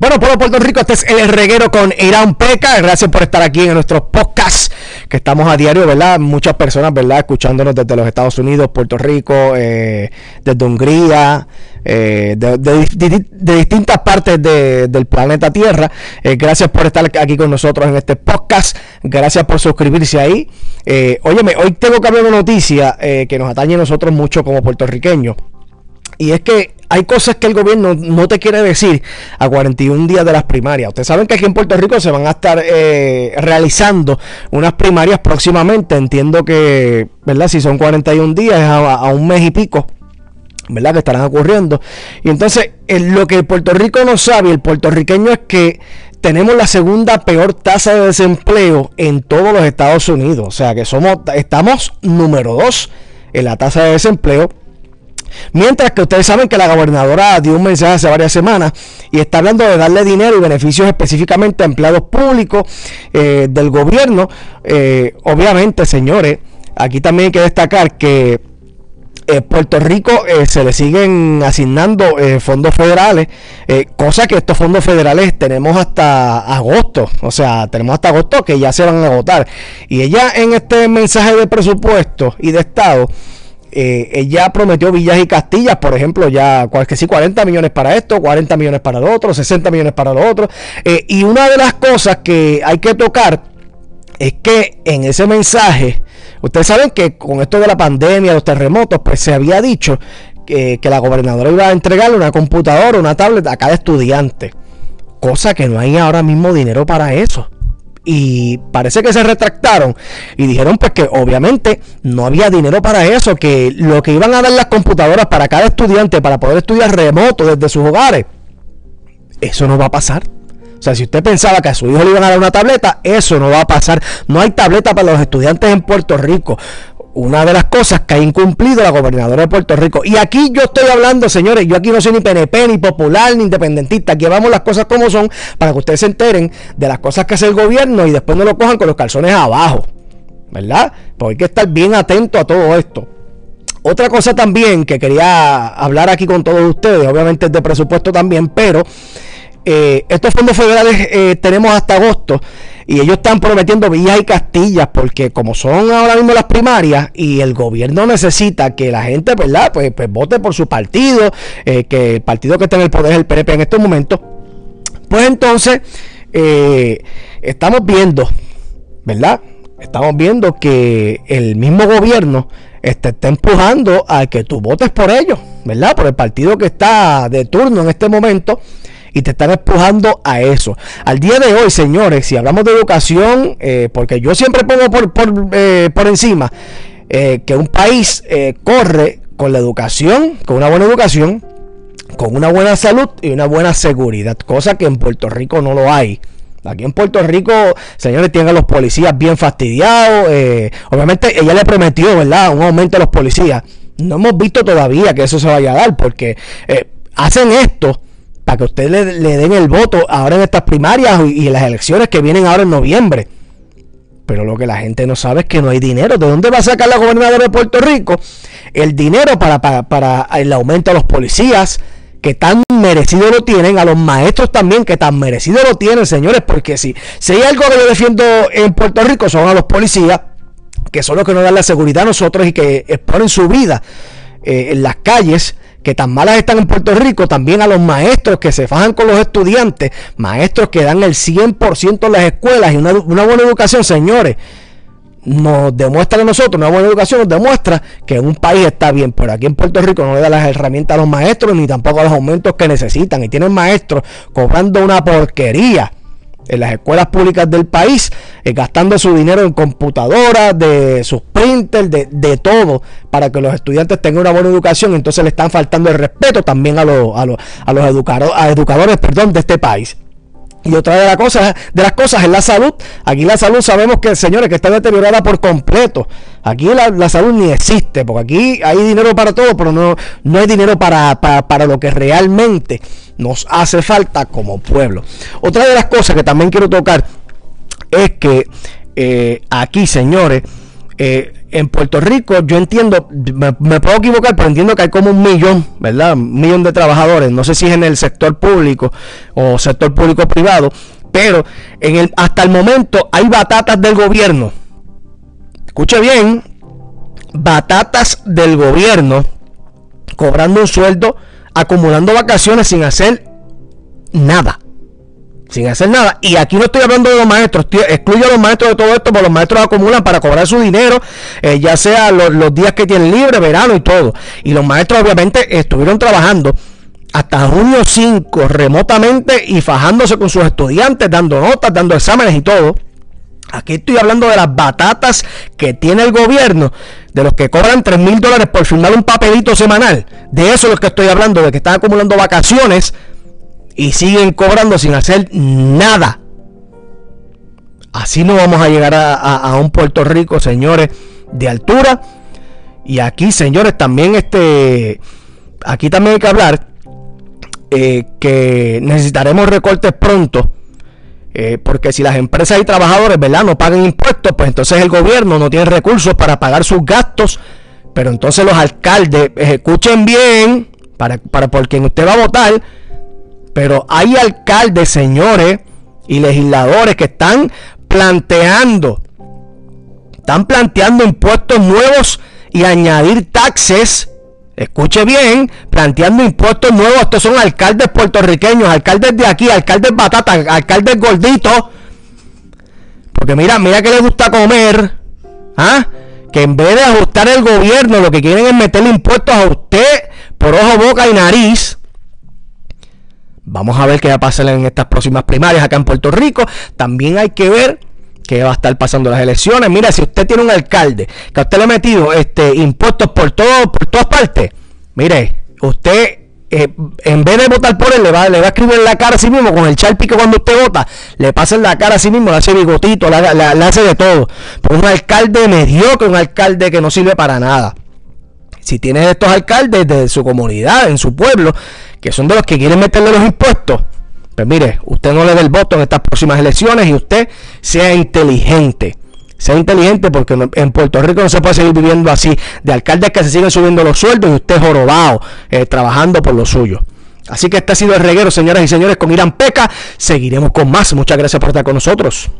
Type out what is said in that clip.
Bueno, pueblo Puerto Rico, este es el reguero con Irán Peca. Gracias por estar aquí en nuestros podcasts que estamos a diario, ¿verdad? Muchas personas, ¿verdad? Escuchándonos desde los Estados Unidos, Puerto Rico, eh, desde Hungría, eh, de, distintas partes del planeta Tierra. Eh, gracias por estar aquí con nosotros en este podcast. Gracias por suscribirse ahí. óyeme, hoy tengo que hablar de noticia que nos atañe a nosotros mucho como puertorriqueños. Y es que hay cosas que el gobierno no te quiere decir a 41 días de las primarias. Ustedes saben que aquí en Puerto Rico se van a estar eh, realizando unas primarias próximamente. Entiendo que, ¿verdad? Si son 41 días, a, un mes y pico. ¿verdad? Que estarán ocurriendo. Y entonces, lo que Puerto Rico no sabe, el puertorriqueño es que tenemos la segunda peor tasa de desempleo en todos los Estados Unidos. O sea que somos, estamos número dos en la tasa de desempleo. Mientras que ustedes saben que la gobernadora dio un mensaje hace varias semanas y está hablando de darle dinero y beneficios específicamente a empleados públicos eh, del gobierno. Eh, obviamente, señores, aquí también hay que destacar que eh, Puerto Rico se le siguen asignando fondos federales, cosa que estos fondos federales tenemos hasta agosto, o sea, tenemos hasta agosto que ya se van a agotar. Y ella en este mensaje de presupuesto y de Estado, eh, ella prometió villas y castillas, por ejemplo, ya que sí, 40 millones para esto, 40 millones para lo otro, 60 millones para lo otro. Eh, y una de las cosas que hay que tocar es que en ese mensaje, ustedes saben que con esto de la pandemia, los terremotos, pues se había dicho que, que la gobernadora iba a entregarle una computadora, una tablet a cada estudiante. Cosa que no hay ahora mismo dinero para eso y parece que se retractaron y dijeron pues que obviamente no había dinero para eso, que lo que iban a dar las computadoras para cada estudiante para poder estudiar remoto desde sus hogares, eso no va a pasar. O sea, si usted pensaba que a su hijo le iban a dar una tableta, eso no va a pasar. No hay tableta para los estudiantes en Puerto Rico una de las cosas que ha incumplido la gobernadora de Puerto Rico. Y aquí yo estoy hablando, señores, yo aquí no soy ni PNP, ni popular, ni independentista. Aquí vamos las cosas como son para que ustedes se enteren de las cosas que hace el gobierno y después no lo cojan con los calzones abajo. ¿Verdad? Pues hay que estar bien atento a todo esto. Otra cosa también que quería hablar aquí con todos ustedes, obviamente es de presupuesto también, pero eh, estos fondos federales eh, tenemos hasta agosto y ellos están prometiendo villas y castillas porque como son ahora mismo las primarias y el gobierno necesita que la gente, ¿verdad? Pues, pues vote por su partido, eh, que el partido que está en el poder es el PNP en estos momentos. Pues entonces eh, estamos viendo, ¿verdad? Estamos viendo que el mismo gobierno está, está empujando a que tú votes por ellos, ¿verdad? Por el partido que está de turno en este momento y te están empujando a eso. Al día de hoy, señores, si hablamos de educación, eh, porque yo siempre pongo por, por, eh, por encima eh, que un país corre con la educación, con una buena educación, con una buena salud y una buena seguridad, cosa que en Puerto Rico no lo hay. Aquí en Puerto Rico, señores, tienen a los policías bien fastidiados. obviamente ella le prometió, ¿verdad? Un aumento a los policías. No hemos visto todavía que eso se vaya a dar porque hacen esto para que ustedes le, den el voto ahora en estas primarias y, en las elecciones que vienen ahora en noviembre. Pero lo que la gente no sabe es que no hay dinero. ¿De dónde va a sacar la gobernadora de Puerto Rico el dinero para, para, el aumento a los policías? que tan merecido lo tienen, a los maestros también, que tan merecido lo tienen, señores, porque si, si hay algo que yo defiendo en Puerto Rico son a los policías, que son los que nos dan la seguridad a nosotros y que exponen su vida eh, en las calles que tan malas están en Puerto Rico, también a los maestros que se fajan con los estudiantes, maestros que dan el 100% en las escuelas y una, buena educación, señores nos demuestra a nosotros, una buena educación nos demuestra que un país está bien, pero aquí en Puerto Rico no le da las herramientas a los maestros ni tampoco los aumentos que necesitan y tienen maestros cobrando una porquería en las escuelas públicas del país, eh, gastando su dinero en computadoras, de sus printers, de, todo, para que los estudiantes tengan una buena educación. Entonces le están faltando el respeto también a, los, a, los, a los educadores, a educadores perdón, de este país. Y otra de las cosas, de las cosas es la salud. Aquí la salud sabemos que, señores, que está deteriorada por completo. Aquí la, salud ni existe, porque aquí hay dinero para todo, pero no, no hay dinero para, para, lo que realmente nos hace falta como pueblo. Otra de las cosas que también quiero tocar es que eh, aquí, señores, eh, en Puerto Rico, yo entiendo, me, puedo equivocar, pero entiendo que hay como un millón, ¿verdad? Un millón de trabajadores. No sé si es en el sector público o sector público privado, pero en el, hasta el momento hay batatas del gobierno. Escuche bien, batatas del gobierno cobrando un sueldo, acumulando vacaciones sin hacer nada sin hacer nada. Y aquí no estoy hablando de los maestros, excluyo a los maestros de todo esto, porque los maestros acumulan para cobrar su dinero, eh, ya sea los, días que tienen libre, verano y todo. Y los maestros obviamente estuvieron trabajando hasta junio 5 remotamente y fajándose con sus estudiantes, dando notas, dando exámenes y todo. Aquí estoy hablando de las batatas que tiene el gobierno, de los que cobran 3 mil dólares por firmar un papelito semanal. De eso es lo que estoy hablando, de que están acumulando vacaciones y siguen cobrando sin hacer nada. Así no vamos a llegar a, un Puerto Rico, señores, de altura. Y aquí, señores, también este, aquí también hay que hablar eh, que necesitaremos recortes pronto. Eh, porque si las empresas y trabajadores, ¿verdad? No pagan impuestos, pues entonces el gobierno no tiene recursos para pagar sus gastos. Pero entonces los alcaldes, escuchen bien, para, para por quien usted va a votar, pero hay alcaldes, señores, y legisladores que están planteando, están planteando impuestos nuevos y añadir taxes. Escuche bien, planteando impuestos nuevos. Estos son alcaldes puertorriqueños, alcaldes de aquí, alcaldes batata, alcaldes gorditos. Porque mira, mira que les gusta comer. ¿Ah? Que en vez de ajustar el gobierno, lo que quieren es meterle impuestos a usted por ojo, boca y nariz. Vamos a ver qué va a pasar en estas próximas primarias acá en Puerto Rico. También hay que ver qué va a estar pasando las elecciones. Mira, si usted tiene un alcalde que a usted le ha metido este, impuestos por, todo, por todas partes, mire, usted eh, en vez de votar por él, le va, le va a escribir en la cara a sí mismo, con el charpi que cuando usted vota, le pasa en la cara a sí mismo, le hace bigotito, le, hace de todo. Por un alcalde mediocre, un alcalde que no sirve para nada. Si tiene estos alcaldes de su comunidad, en su pueblo, que son de los que quieren meterle los impuestos, pues mire, usted no le dé el voto en estas próximas elecciones y usted sea inteligente. Sea inteligente porque en Puerto Rico no se puede seguir viviendo así, de alcaldes que se siguen subiendo los sueldos y usted jorobado, eh, trabajando por lo suyo. Así que este ha sido el reguero, señoras y señores, con Irán Peca. Seguiremos con más. Muchas gracias por estar con nosotros.